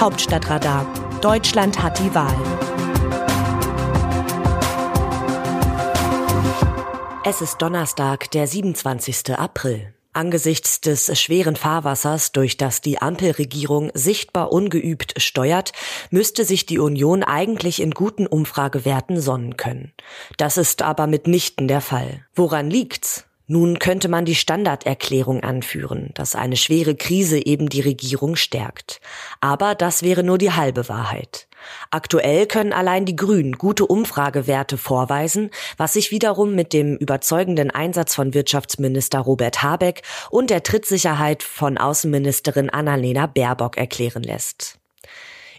Hauptstadtradar. Deutschland hat die Wahl. Es ist Donnerstag, der 27. April. Angesichts des schweren Fahrwassers, durch das die Ampelregierung sichtbar ungeübt steuert, müsste sich die Union eigentlich in guten Umfragewerten sonnen können. Das ist aber mitnichten der Fall. Woran liegt's? Nun könnte man die Standarderklärung anführen, dass eine schwere Krise eben die Regierung stärkt. Aber das wäre nur die halbe Wahrheit. Aktuell können allein die Grünen gute Umfragewerte vorweisen, was sich wiederum mit dem überzeugenden Einsatz von Wirtschaftsminister Robert Habeck und der Trittsicherheit von Außenministerin Annalena Baerbock erklären lässt.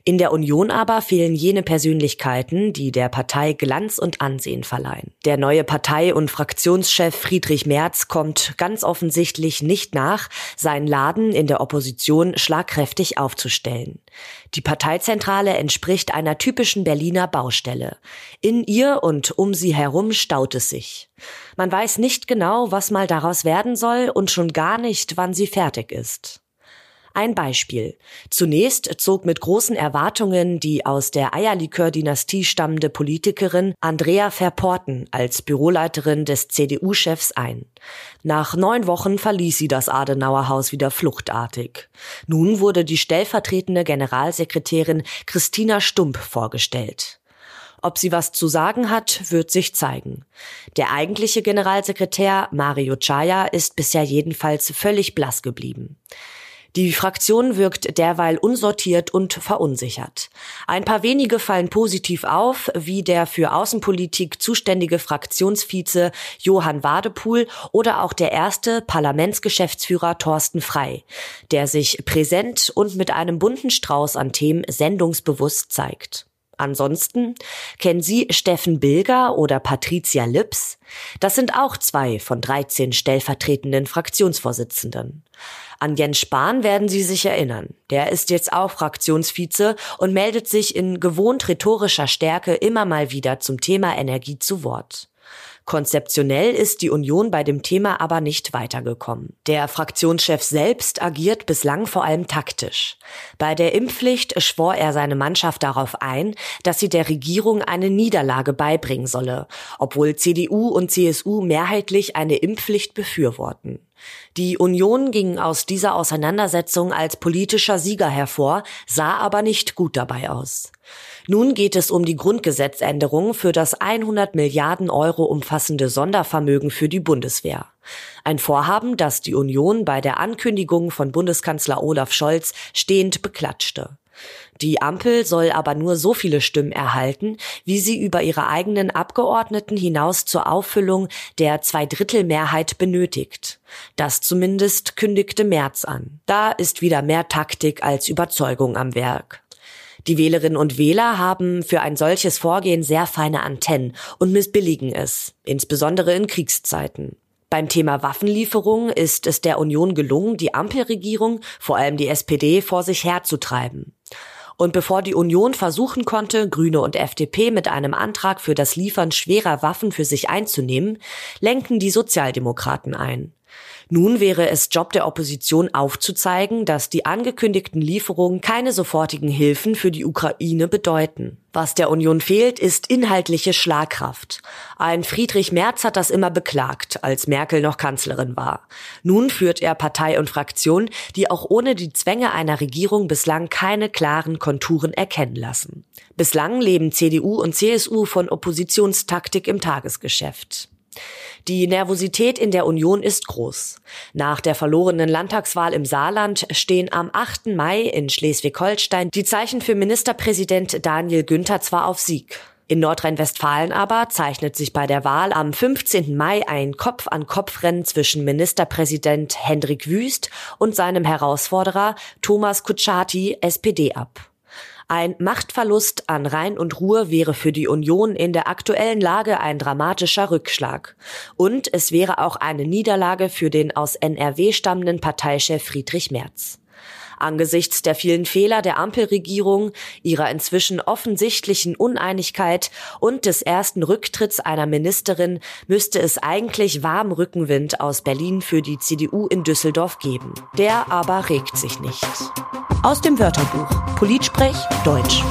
In der Union aber fehlen jene Persönlichkeiten, die der Partei Glanz und Ansehen verleihen. Der neue Partei- und Fraktionschef Friedrich Merz kommt ganz offensichtlich nicht nach, seinen Laden in der Opposition schlagkräftig aufzustellen. Die Parteizentrale entspricht einer typischen Berliner Baustelle. In ihr und um sie herum staut es sich. Man weiß nicht genau, was mal daraus werden soll und schon gar nicht, wann sie fertig ist. Ein Beispiel. Zunächst zog mit großen Erwartungen die aus der Eierlikör-Dynastie stammende Politikerin Andrea Verporten als Büroleiterin des CDU-Chefs ein. Nach neun Wochen verließ sie das Adenauerhaus wieder fluchtartig. Nun wurde die stellvertretende Generalsekretärin Christina Stump vorgestellt. Ob sie was zu sagen hat, wird sich zeigen. Der eigentliche Generalsekretär Mario Chaya ist bisher jedenfalls völlig blass geblieben. Die Fraktion wirkt derweil unsortiert und verunsichert. Ein paar wenige fallen positiv auf, wie der für Außenpolitik zuständige Fraktionsvize Johann Wadepool oder auch der erste Parlamentsgeschäftsführer Thorsten Frei, der sich präsent und mit einem bunten Strauß an Themen sendungsbewusst zeigt. Ansonsten kennen Sie Steffen Bilger oder Patricia Lips? Das sind auch zwei von 13 stellvertretenden Fraktionsvorsitzenden. An Jens Spahn werden Sie sich erinnern. Der ist jetzt auch Fraktionsvize und meldet sich in gewohnt rhetorischer Stärke immer mal wieder zum Thema Energie zu Wort. Konzeptionell ist die Union bei dem Thema aber nicht weitergekommen. Der Fraktionschef selbst agiert bislang vor allem taktisch. Bei der Impfpflicht schwor er seine Mannschaft darauf ein, dass sie der Regierung eine Niederlage beibringen solle, obwohl CDU und CSU mehrheitlich eine Impfpflicht befürworten. Die Union ging aus dieser Auseinandersetzung als politischer Sieger hervor, sah aber nicht gut dabei aus. Nun geht es um die Grundgesetzänderung für das 100 Milliarden Euro umfassende Sondervermögen für die Bundeswehr. Ein Vorhaben, das die Union bei der Ankündigung von Bundeskanzler Olaf Scholz stehend beklatschte. Die Ampel soll aber nur so viele Stimmen erhalten, wie sie über ihre eigenen Abgeordneten hinaus zur Auffüllung der Zweidrittelmehrheit benötigt. Das zumindest kündigte Merz an. Da ist wieder mehr Taktik als Überzeugung am Werk. Die Wählerinnen und Wähler haben für ein solches Vorgehen sehr feine Antennen und missbilligen es, insbesondere in Kriegszeiten. Beim Thema Waffenlieferung ist es der Union gelungen, die Ampelregierung, vor allem die SPD, vor sich herzutreiben. Und bevor die Union versuchen konnte, Grüne und FDP mit einem Antrag für das Liefern schwerer Waffen für sich einzunehmen, lenken die Sozialdemokraten ein. Nun wäre es Job der Opposition aufzuzeigen, dass die angekündigten Lieferungen keine sofortigen Hilfen für die Ukraine bedeuten. Was der Union fehlt, ist inhaltliche Schlagkraft. Ein Friedrich Merz hat das immer beklagt, als Merkel noch Kanzlerin war. Nun führt er Partei und Fraktion, die auch ohne die Zwänge einer Regierung bislang keine klaren Konturen erkennen lassen. Bislang leben CDU und CSU von Oppositionstaktik im Tagesgeschäft. Die Nervosität in der Union ist groß. Nach der verlorenen Landtagswahl im Saarland stehen am 8. Mai in Schleswig-Holstein die Zeichen für Ministerpräsident Daniel Günther zwar auf Sieg. In Nordrhein-Westfalen aber zeichnet sich bei der Wahl am 15. Mai ein Kopf-an-Kopf-Rennen zwischen Ministerpräsident Hendrik Wüst und seinem Herausforderer Thomas Kutschaty, SPD, ab. Ein Machtverlust an Rhein und Ruhr wäre für die Union in der aktuellen Lage ein dramatischer Rückschlag. Und es wäre auch eine Niederlage für den aus NRW stammenden Parteichef Friedrich Merz. Angesichts der vielen Fehler der Ampelregierung, ihrer inzwischen offensichtlichen Uneinigkeit und des ersten Rücktritts einer Ministerin müsste es eigentlich warm Rückenwind aus Berlin für die CDU in Düsseldorf geben. Der aber regt sich nicht. Aus dem Wörterbuch Politsprech Deutsch.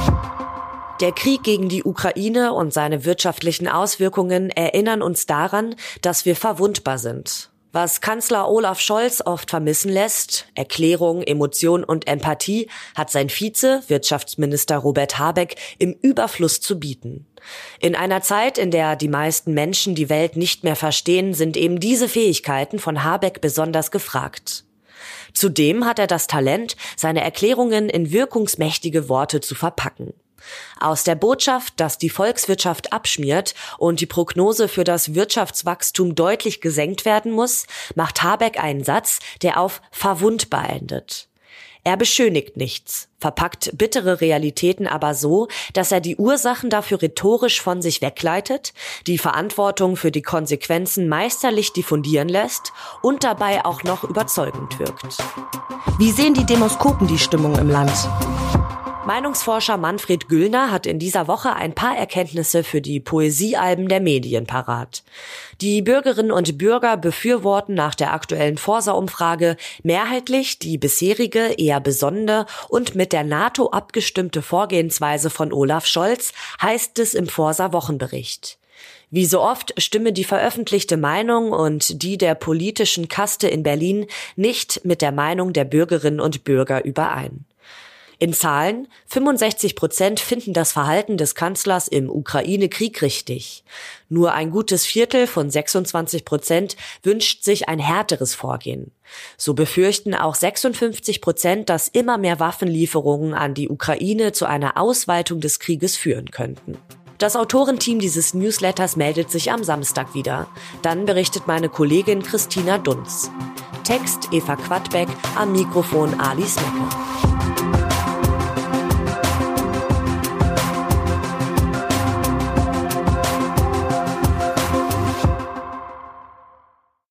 Der Krieg gegen die Ukraine und seine wirtschaftlichen Auswirkungen erinnern uns daran, dass wir verwundbar sind. Was Kanzler Olaf Scholz oft vermissen lässt, Erklärung, Emotion und Empathie, hat sein Vize, Wirtschaftsminister Robert Habeck, im Überfluss zu bieten. In einer Zeit, in der die meisten Menschen die Welt nicht mehr verstehen, sind eben diese Fähigkeiten von Habeck besonders gefragt. Zudem hat er das Talent, seine Erklärungen in wirkungsmächtige Worte zu verpacken. Aus der Botschaft, dass die Volkswirtschaft abschmiert und die Prognose für das Wirtschaftswachstum deutlich gesenkt werden muss, macht Habeck einen Satz, der auf verwundbar endet. Er beschönigt nichts, verpackt bittere Realitäten aber so, dass er die Ursachen dafür rhetorisch von sich wegleitet, die Verantwortung für die Konsequenzen meisterlich diffundieren lässt und dabei auch noch überzeugend wirkt. Wie sehen die Demoskopen die Stimmung im Land? Meinungsforscher Manfred Güllner hat in dieser Woche ein paar Erkenntnisse für die Poesiealben der Medien parat. Die Bürgerinnen und Bürger befürworten nach der aktuellen Forsa-Umfrage mehrheitlich die bisherige, eher besonnene und mit der NATO abgestimmte Vorgehensweise von Olaf Scholz, heißt es im Forsa-Wochenbericht. Wie so oft stimme die veröffentlichte Meinung und die der politischen Kaste in Berlin nicht mit der Meinung der Bürgerinnen und Bürger überein. In Zahlen 65 Prozent finden das Verhalten des Kanzlers im Ukraine-Krieg richtig. Nur ein gutes Viertel von 26 Prozent wünscht sich ein härteres Vorgehen. So befürchten auch 56 Prozent, dass immer mehr Waffenlieferungen an die Ukraine zu einer Ausweitung des Krieges führen könnten. Das Autorenteam dieses Newsletters meldet sich am Samstag wieder. Dann berichtet meine Kollegin Christina Dunz. Text Eva Quadbeck, am Mikrofon Ali Smecke.